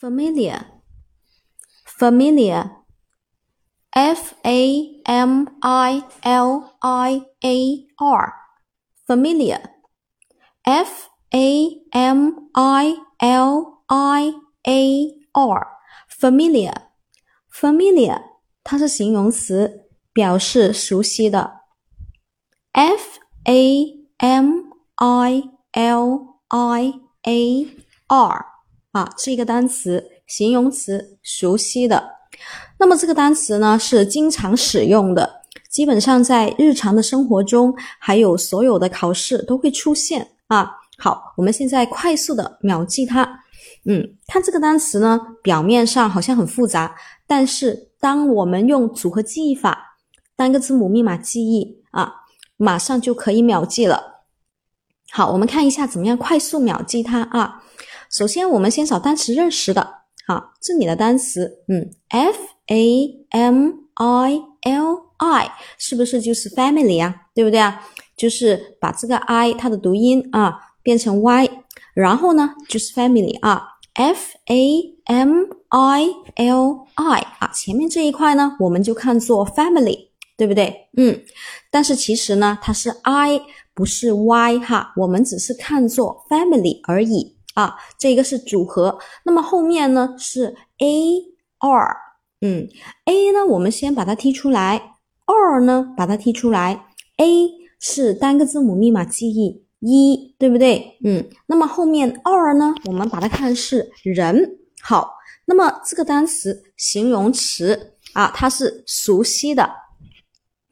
familiar, familiar, F A M I L I A R, familiar, F A M I L I A R, familiar, familiar，它是形容词，表示熟悉的。F A M I L I A R。 啊，是一个单词，形容词，熟悉的。那么这个单词呢，是经常使用的，基本上在日常的生活中，还有所有的考试都会出现啊。好，我们现在快速的秒记它。嗯，看这个单词呢，表面上好像很复杂，但是当我们用组合记忆法，单个字母密码记忆啊，马上就可以秒记了。好，我们看一下怎么样快速秒记它啊。首先，我们先找单词认识的。好，这里的单词，嗯，f a m i l i 是不是就是 family 啊？对不对啊？就是把这个 i 它的读音啊变成 y，然后呢就是 family 啊，f a m i l i 啊，前面这一块呢我们就看作 family，对不对？嗯，但是其实呢它是 i 不是 y 哈，我们只是看作 family 而已。啊，这个是组合，那么后面呢是 a r，嗯，a 呢我们先把它踢出来，r 呢把它踢出来，a 是单个字母密码记忆一，对不对？嗯，那么后面 r 呢，我们把它看是人。好，那么这个单词形容词啊，它是熟悉的，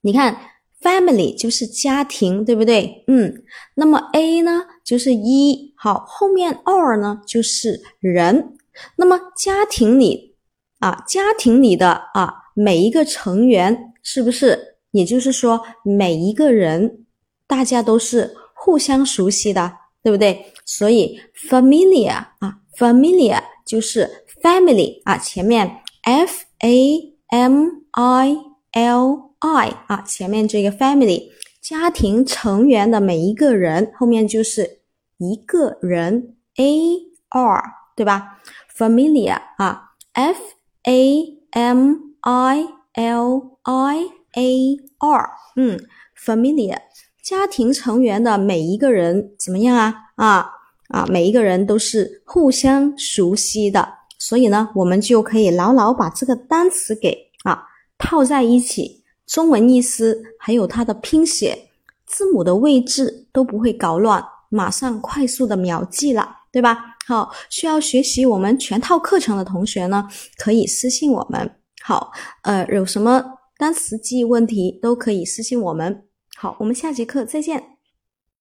你看。Family 就是家庭，对不对？嗯，那么 A 呢就是一，好，后面 R 呢就是人。那么家庭里啊，家庭里的啊每一个成员是不是？也就是说每一个人大家都是互相熟悉的，对不对？所以 familiar 啊，familiar 就是 family 啊，前面 F A M I L。I 啊，前面这个 family 家庭成员的每一个人，后面就是一个人 A R 对吧？Familiar 啊，F A M I L I A R，嗯，familiar 家庭成员的每一个人怎么样啊？啊啊，每一个人都是互相熟悉的，所以呢，我们就可以牢牢把这个单词给啊套在一起。中文意思还有它的拼写字母的位置都不会搞乱，马上快速的秒记了，对吧？好，需要学习我们全套课程的同学呢，可以私信我们。好，呃，有什么单词记忆问题都可以私信我们。好，我们下节课再见。